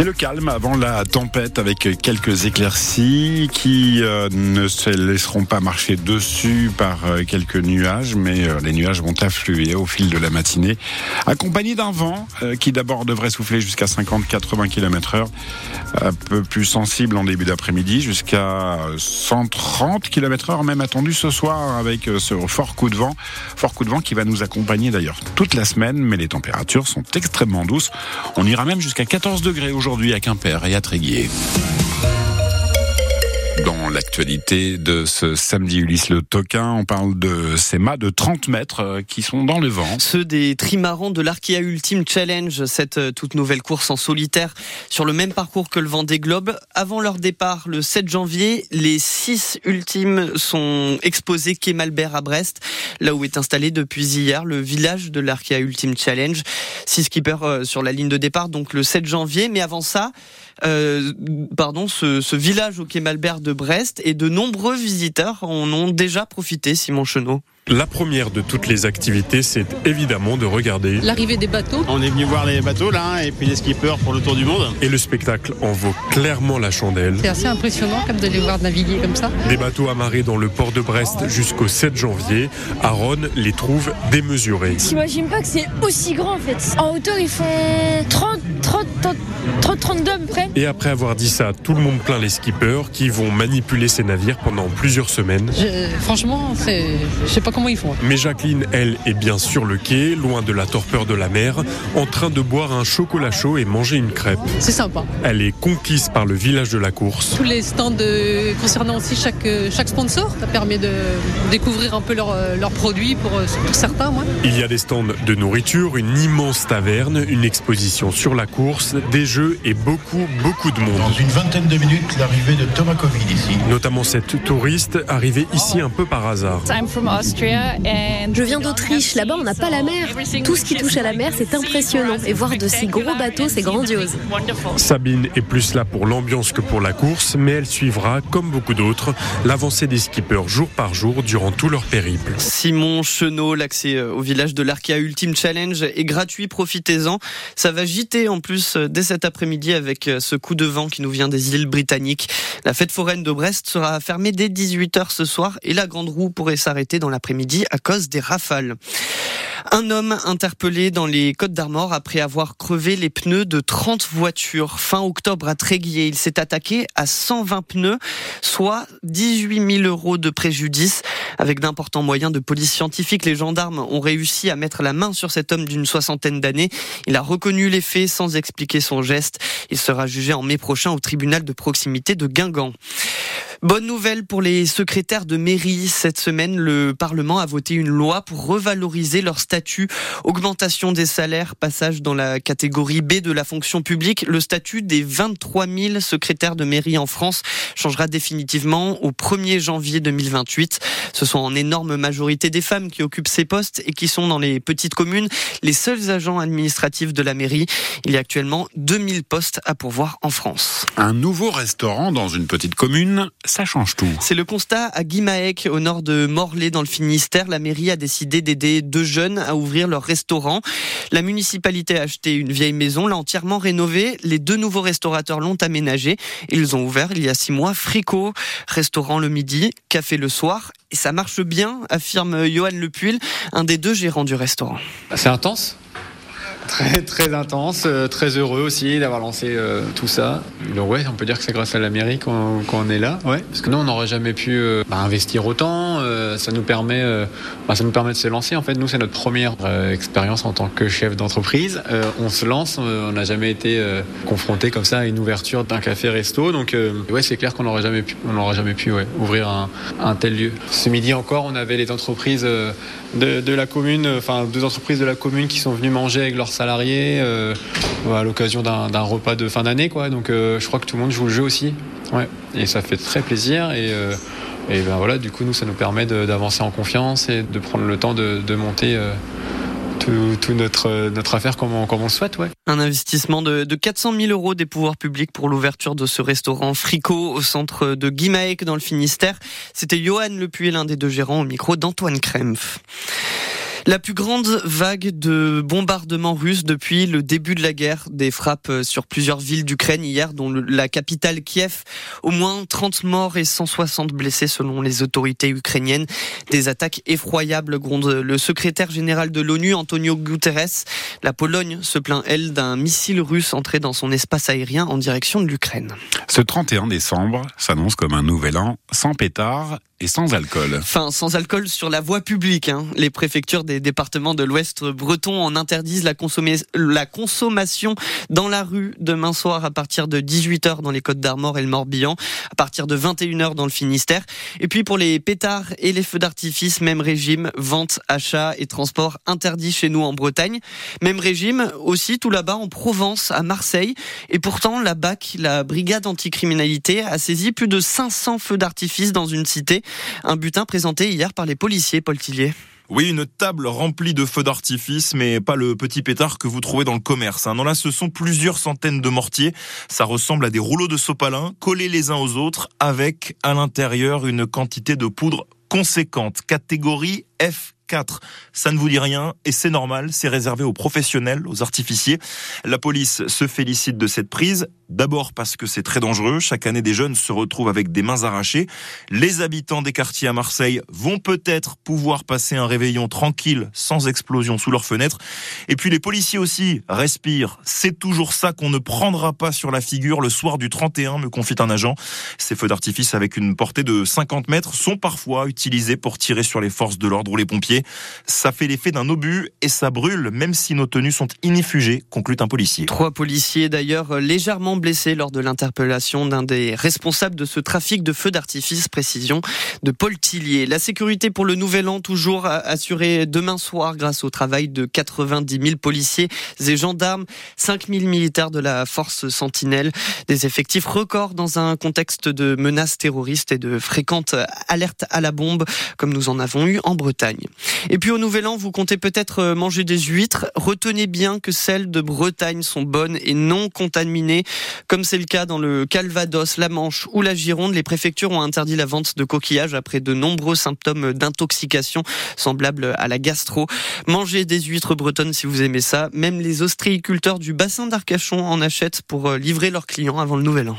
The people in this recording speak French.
C'est le calme avant la tempête avec quelques éclaircies qui euh, ne se laisseront pas marcher dessus par euh, quelques nuages, mais euh, les nuages vont affluer au fil de la matinée, accompagnés d'un vent qui d'abord devrait souffler jusqu'à 50-80 km heure, un peu plus sensible en début d'après-midi, jusqu'à 130 km heure même attendu ce soir avec ce fort coup de vent, fort coup de vent qui va nous accompagner d'ailleurs toute la semaine, mais les températures sont extrêmement douces. On ira même jusqu'à 14 degrés aujourd'hui à Quimper et à Tréguier. Dans l'actualité de ce samedi Ulysse le Toquin, on parle de ces mâts de 30 mètres euh, qui sont dans le vent. Ceux des trimarans de l'Arkea Ultimate Challenge, cette euh, toute nouvelle course en solitaire sur le même parcours que le Vendée Globe. Avant leur départ le 7 janvier, les six ultimes sont exposés quai Malbert à Brest, là où est installé depuis hier le village de l'Arkea Ultimate Challenge. Six skippers euh, sur la ligne de départ, donc le 7 janvier. Mais avant ça, euh, pardon, ce, ce, village au quai Malbert de Brest et de nombreux visiteurs en ont déjà profité, Simon Chenot. La première de toutes les activités, c'est évidemment de regarder l'arrivée des bateaux. On est venu voir les bateaux là, et puis les skippers pour le tour du monde. Et le spectacle en vaut clairement la chandelle. C'est assez impressionnant comme de les voir naviguer comme ça. Des bateaux amarrés dans le port de Brest jusqu'au 7 janvier. Aaron les trouve démesurés. J'imagine pas que c'est aussi grand en fait. En hauteur, ils font 30, 30, 30, 30 d'hommes près. Et après avoir dit ça, tout le monde plaint les skippers qui vont manipuler ces navires pendant plusieurs semaines. franchement, je sais pas comment ils font. Mais Jacqueline, elle, est bien sur le quai, loin de la torpeur de la mer, en train de boire un chocolat chaud et manger une crêpe. C'est sympa. Elle est conquise par le village de la course. Tous les stands de... concernant aussi chaque, chaque sponsor, ça permet de découvrir un peu leurs produits pour, pour certains. Il y a des stands de nourriture, une immense taverne, une exposition sur la course, des jeux et beaucoup, beaucoup de monde. Dans une vingtaine de minutes, l'arrivée de Thomas Covid ici. Notamment cette touriste arrivée ici un peu par hasard. Je viens d'Autriche, là-bas on n'a pas la mer. Tout ce qui touche à la mer, c'est impressionnant. Et voir de si gros bateaux, c'est grandiose. Sabine est plus là pour l'ambiance que pour la course, mais elle suivra, comme beaucoup d'autres, l'avancée des skippers jour par jour durant tout leur périple. Simon Chenot, l'accès euh, au village de l'Arkea Ultimate Challenge est gratuit, profitez-en. Ça va giter en plus euh, dès cet après-midi avec euh, ce coup de vent qui nous vient des îles britanniques. La fête foraine de Brest sera fermée dès 18h ce soir et la grande roue pourrait s'arrêter dans l'après-midi à cause des rafales. Un homme interpellé dans les Côtes d'Armor après avoir crevé les pneus de 30 voitures. Fin octobre à Tréguier, il s'est attaqué à 120 pneus, soit 18 000 euros de préjudice. Avec d'importants moyens de police scientifique, les gendarmes ont réussi à mettre la main sur cet homme d'une soixantaine d'années. Il a reconnu les faits sans expliquer son geste. Il sera jugé en mai prochain au tribunal de proximité de Guingamp. Bonne nouvelle pour les secrétaires de mairie. Cette semaine, le Parlement a voté une loi pour revaloriser leur statut. Augmentation des salaires, passage dans la catégorie B de la fonction publique. Le statut des 23 000 secrétaires de mairie en France changera définitivement au 1er janvier 2028. Ce sont en énorme majorité des femmes qui occupent ces postes et qui sont dans les petites communes les seuls agents administratifs de la mairie. Il y a actuellement 2000 postes à pourvoir en France. Un nouveau restaurant dans une petite commune ça change tout. C'est le constat à Guimaec, au nord de Morlaix, dans le Finistère. La mairie a décidé d'aider deux jeunes à ouvrir leur restaurant. La municipalité a acheté une vieille maison, l'a entièrement rénovée. Les deux nouveaux restaurateurs l'ont aménagée. Ils ont ouvert il y a six mois Frico, restaurant le midi, café le soir. Et ça marche bien, affirme Johan Lepuil, un des deux gérants du restaurant. C'est intense? Très très intense, euh, très heureux aussi d'avoir lancé euh, tout ça. Donc ouais, on peut dire que c'est grâce à la mairie qu'on est là. Parce que nous on n'aurait jamais pu euh, bah, investir autant. Ça nous permet, bah, ça nous permet de se lancer. En fait, nous c'est notre première expérience en tant que chef d'entreprise. on se lance, on n'a jamais été confronté comme ça à une ouverture d'un café-resto. Donc ouais, c'est clair qu'on n'aurait jamais pu, ouvrir un, tel lieu. Ce midi encore, on avait les entreprises de, la commune, enfin deux entreprises de la commune qui sont venues manger avec leurs salariés euh, à l'occasion d'un repas de fin d'année. Donc euh, je crois que tout le monde joue le jeu aussi. Ouais. Et ça fait très plaisir. Et, euh, ben voilà, du coup, nous, ça nous permet d'avancer en confiance et de prendre le temps de, de monter tout, notre, affaire comme on, le souhaite. Ouais. Un investissement de, de 400 000 euros des pouvoirs publics pour l'ouverture de ce restaurant Frico au centre de Guimaec dans le Finistère. C'était Johan Lepuy, l'un des deux gérants, au micro d'Antoine Krempf. La plus grande vague de bombardements russes depuis le début de la guerre, des frappes sur plusieurs villes d'Ukraine hier, dont la capitale Kiev. Au moins 30 morts et 160 blessés selon les autorités ukrainiennes. Des attaques effroyables, gronde le secrétaire général de l'ONU, Antonio Guterres. La Pologne se plaint, elle, d'un missile russe entré dans son espace aérien en direction de l'Ukraine. Ce 31 décembre s'annonce comme un nouvel an sans pétard et sans alcool. Enfin, sans alcool sur la voie publique. Hein. Les préfectures des départements de l'Ouest breton en interdisent la, la consommation dans la rue demain soir à partir de 18h dans les Côtes d'Armor et le Morbihan, à partir de 21h dans le Finistère. Et puis pour les pétards et les feux d'artifice, même régime, vente, achat et transport interdit chez nous en Bretagne. Même régime aussi tout là-bas en Provence, à Marseille. Et pourtant, la BAC, la brigade anticriminalité, a saisi plus de 500 feux d'artifice dans une cité. Un butin présenté hier par les policiers, Paul Tillier. Oui, une table remplie de feux d'artifice, mais pas le petit pétard que vous trouvez dans le commerce. Hein. Non, là, ce sont plusieurs centaines de mortiers. Ça ressemble à des rouleaux de sopalin collés les uns aux autres, avec à l'intérieur une quantité de poudre conséquente. Catégorie F 4. Ça ne vous dit rien et c'est normal, c'est réservé aux professionnels, aux artificiers. La police se félicite de cette prise, d'abord parce que c'est très dangereux. Chaque année, des jeunes se retrouvent avec des mains arrachées. Les habitants des quartiers à Marseille vont peut-être pouvoir passer un réveillon tranquille, sans explosion sous leurs fenêtres. Et puis les policiers aussi respirent. C'est toujours ça qu'on ne prendra pas sur la figure le soir du 31, me confie un agent. Ces feux d'artifice avec une portée de 50 mètres sont parfois utilisés pour tirer sur les forces de l'ordre ou les pompiers. Ça fait l'effet d'un obus et ça brûle, même si nos tenues sont inifugées, conclut un policier. Trois policiers d'ailleurs légèrement blessés lors de l'interpellation d'un des responsables de ce trafic de feux d'artifice, précision de Paul Tillier. La sécurité pour le nouvel an toujours assurée demain soir grâce au travail de 90 000 policiers et gendarmes, 5 000 militaires de la force Sentinelle, des effectifs records dans un contexte de menaces terroristes et de fréquentes alertes à la bombe comme nous en avons eu en Bretagne. Et puis au Nouvel An, vous comptez peut-être euh, manger des huîtres. Retenez bien que celles de Bretagne sont bonnes et non contaminées, comme c'est le cas dans le Calvados, la Manche ou la Gironde. Les préfectures ont interdit la vente de coquillages après de nombreux symptômes d'intoxication semblables à la gastro. Mangez des huîtres bretonnes si vous aimez ça. Même les ostréiculteurs du bassin d'Arcachon en achètent pour euh, livrer leurs clients avant le Nouvel An.